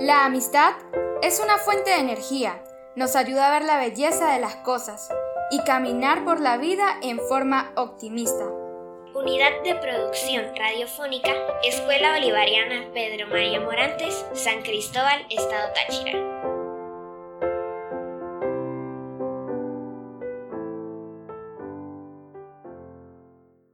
La amistad es una fuente de energía, nos ayuda a ver la belleza de las cosas y caminar por la vida en forma optimista. Unidad de Producción Radiofónica, Escuela Bolivariana Pedro María Morantes, San Cristóbal, Estado Táchira.